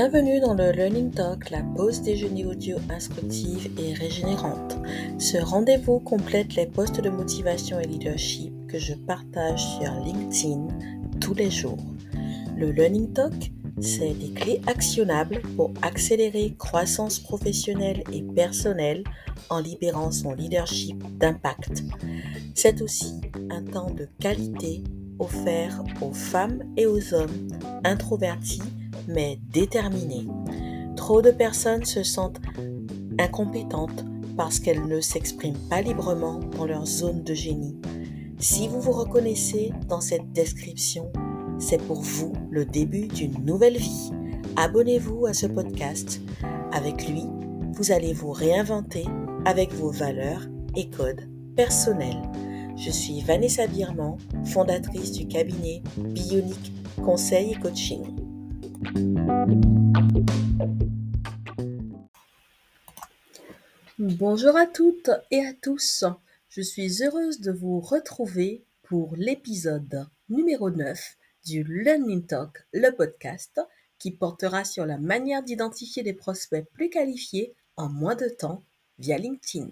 Bienvenue dans le Learning Talk, la pause déjeuner audio instructive et régénérante. Ce rendez-vous complète les postes de motivation et leadership que je partage sur LinkedIn tous les jours. Le Learning Talk, c'est des clés actionnables pour accélérer croissance professionnelle et personnelle en libérant son leadership d'impact. C'est aussi un temps de qualité offert aux femmes et aux hommes introvertis mais déterminés. Trop de personnes se sentent incompétentes parce qu'elles ne s'expriment pas librement dans leur zone de génie. Si vous vous reconnaissez dans cette description, c'est pour vous le début d'une nouvelle vie. Abonnez-vous à ce podcast. Avec lui, vous allez vous réinventer avec vos valeurs et codes personnels. Je suis Vanessa Birman, fondatrice du cabinet Bionic Conseil et Coaching. Bonjour à toutes et à tous. Je suis heureuse de vous retrouver pour l'épisode numéro 9 du Learning Talk, le podcast qui portera sur la manière d'identifier des prospects plus qualifiés en moins de temps via LinkedIn.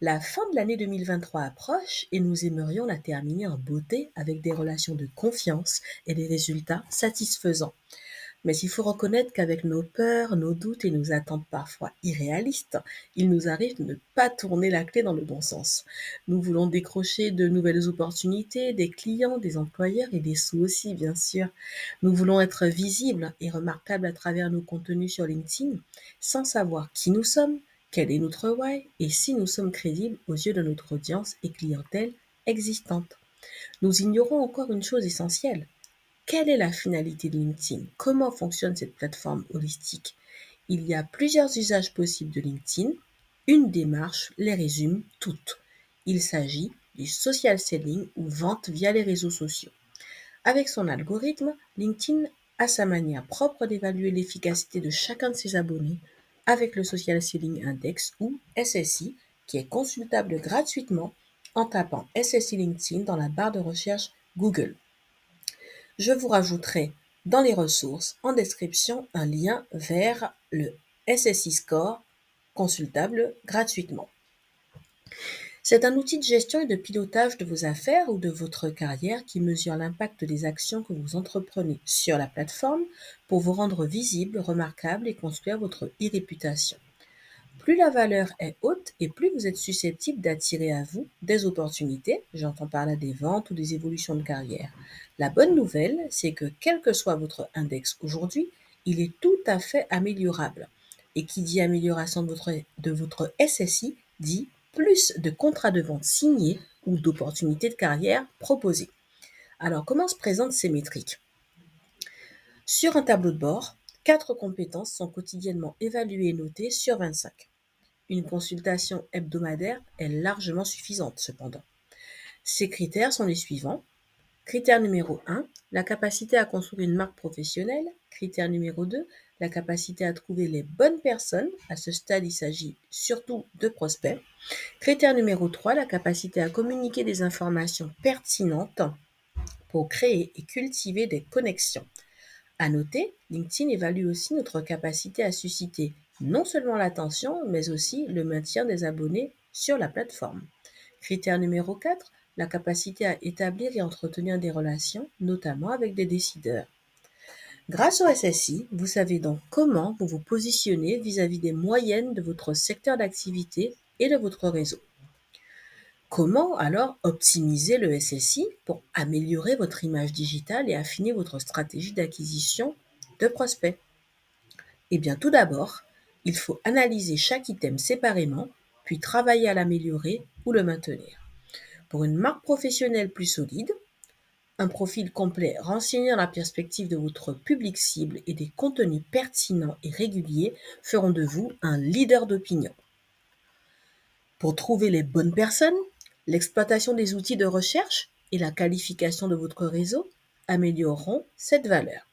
La fin de l'année 2023 approche et nous aimerions la terminer en beauté avec des relations de confiance et des résultats satisfaisants. Mais il faut reconnaître qu'avec nos peurs, nos doutes et nos attentes parfois irréalistes, il nous arrive de ne pas tourner la clé dans le bon sens. Nous voulons décrocher de nouvelles opportunités, des clients, des employeurs et des sous aussi, bien sûr. Nous voulons être visibles et remarquables à travers nos contenus sur LinkedIn, sans savoir qui nous sommes, quel est notre why et si nous sommes crédibles aux yeux de notre audience et clientèle existante. Nous ignorons encore une chose essentielle, quelle est la finalité de LinkedIn? Comment fonctionne cette plateforme holistique? Il y a plusieurs usages possibles de LinkedIn. Une démarche les résume toutes. Il s'agit du social selling ou vente via les réseaux sociaux. Avec son algorithme, LinkedIn a sa manière propre d'évaluer l'efficacité de chacun de ses abonnés avec le Social Selling Index ou SSI qui est consultable gratuitement en tapant SSI LinkedIn dans la barre de recherche Google. Je vous rajouterai dans les ressources en description un lien vers le SSI Score consultable gratuitement. C'est un outil de gestion et de pilotage de vos affaires ou de votre carrière qui mesure l'impact des actions que vous entreprenez sur la plateforme pour vous rendre visible, remarquable et construire votre e-réputation. Plus la valeur est haute et plus vous êtes susceptible d'attirer à vous des opportunités, j'entends par là des ventes ou des évolutions de carrière. La bonne nouvelle, c'est que quel que soit votre index aujourd'hui, il est tout à fait améliorable. Et qui dit amélioration de votre, SSI dit plus de contrats de vente signés ou d'opportunités de carrière proposées. Alors, comment se présentent ces métriques? Sur un tableau de bord, quatre compétences sont quotidiennement évaluées et notées sur 25. Une consultation hebdomadaire est largement suffisante cependant. Ces critères sont les suivants. Critère numéro 1, la capacité à construire une marque professionnelle. Critère numéro 2, la capacité à trouver les bonnes personnes. À ce stade, il s'agit surtout de prospects. Critère numéro 3, la capacité à communiquer des informations pertinentes pour créer et cultiver des connexions. À noter, LinkedIn évalue aussi notre capacité à susciter non seulement l'attention, mais aussi le maintien des abonnés sur la plateforme. Critère numéro 4, la capacité à établir et entretenir des relations, notamment avec des décideurs. Grâce au SSI, vous savez donc comment vous vous positionnez vis-à-vis des moyennes de votre secteur d'activité et de votre réseau. Comment alors optimiser le SSI pour améliorer votre image digitale et affiner votre stratégie d'acquisition de prospects? Eh bien tout d'abord, il faut analyser chaque item séparément, puis travailler à l'améliorer ou le maintenir. Pour une marque professionnelle plus solide, un profil complet renseignant la perspective de votre public cible et des contenus pertinents et réguliers feront de vous un leader d'opinion. Pour trouver les bonnes personnes, l'exploitation des outils de recherche et la qualification de votre réseau amélioreront cette valeur.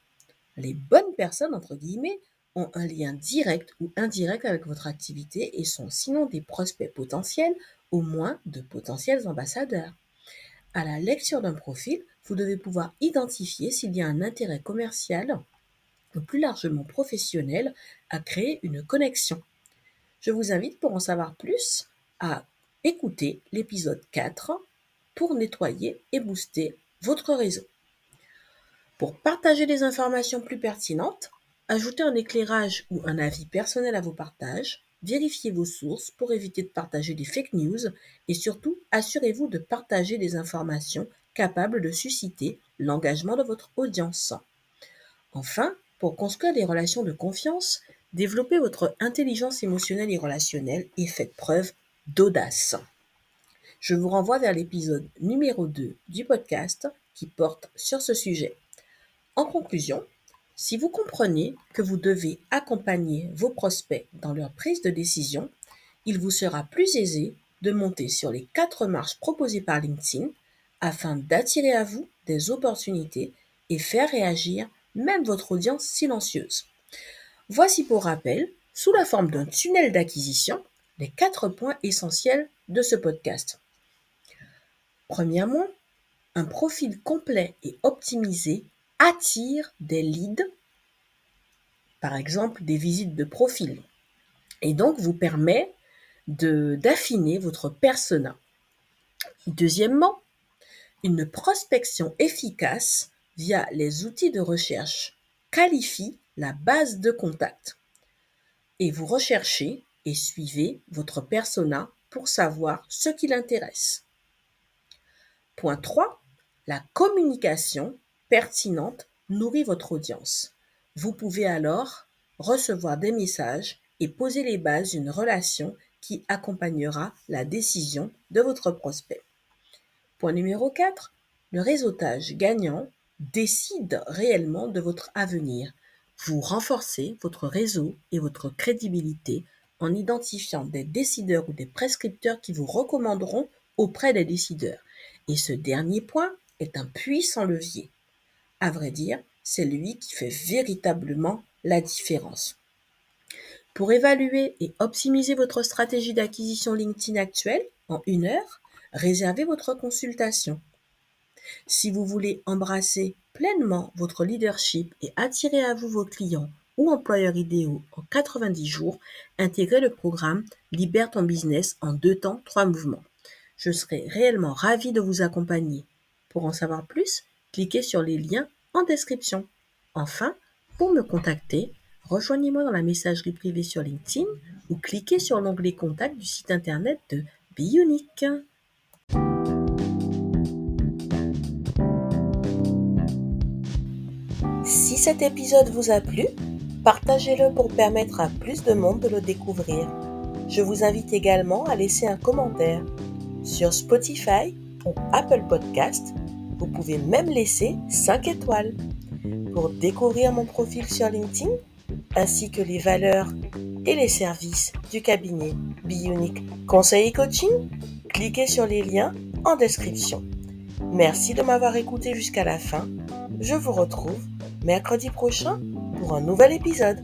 Les bonnes personnes, entre guillemets, ont un lien direct ou indirect avec votre activité et sont sinon des prospects potentiels, au moins de potentiels ambassadeurs. À la lecture d'un profil, vous devez pouvoir identifier s'il y a un intérêt commercial ou plus largement professionnels à créer une connexion. Je vous invite pour en savoir plus à écouter l'épisode 4 pour nettoyer et booster votre réseau. Pour partager des informations plus pertinentes, ajoutez un éclairage ou un avis personnel à vos partages, vérifiez vos sources pour éviter de partager des fake news et surtout assurez-vous de partager des informations capables de susciter l'engagement de votre audience. Enfin, pour construire des relations de confiance, développez votre intelligence émotionnelle et relationnelle et faites preuve d'audace. Je vous renvoie vers l'épisode numéro 2 du podcast qui porte sur ce sujet. En conclusion, si vous comprenez que vous devez accompagner vos prospects dans leur prise de décision, il vous sera plus aisé de monter sur les quatre marches proposées par LinkedIn afin d'attirer à vous des opportunités et faire réagir même votre audience silencieuse. Voici pour rappel, sous la forme d'un tunnel d'acquisition, les quatre points essentiels de ce podcast. Premièrement, un profil complet et optimisé attire des leads, par exemple des visites de profil, et donc vous permet d'affiner votre persona. Deuxièmement, une prospection efficace via les outils de recherche qualifie la base de contact. Et vous recherchez et suivez votre persona pour savoir ce qui l'intéresse. Point 3. La communication pertinente nourrit votre audience. Vous pouvez alors recevoir des messages et poser les bases d'une relation qui accompagnera la décision de votre prospect. Point numéro 4. Le réseautage gagnant décide réellement de votre avenir. Vous renforcez votre réseau et votre crédibilité en identifiant des décideurs ou des prescripteurs qui vous recommanderont auprès des décideurs. Et ce dernier point est un puissant levier. À vrai dire, c'est lui qui fait véritablement la différence. Pour évaluer et optimiser votre stratégie d'acquisition LinkedIn actuelle en une heure, réservez votre consultation. Si vous voulez embrasser pleinement votre leadership et attirer à vous vos clients ou employeurs idéaux en 90 jours, intégrez le programme Libère ton business en deux temps, trois mouvements. Je serai réellement ravi de vous accompagner. Pour en savoir plus, cliquez sur les liens en description. Enfin, pour me contacter, rejoignez-moi dans la messagerie privée sur LinkedIn ou cliquez sur l'onglet Contact du site internet de Bionic. Si cet épisode vous a plu, partagez-le pour permettre à plus de monde de le découvrir. Je vous invite également à laisser un commentaire sur Spotify ou Apple Podcast vous pouvez même laisser 5 étoiles. Pour découvrir mon profil sur LinkedIn, ainsi que les valeurs et les services du cabinet Bionic Conseil et Coaching, cliquez sur les liens en description. Merci de m'avoir écouté jusqu'à la fin. Je vous retrouve mercredi prochain pour un nouvel épisode.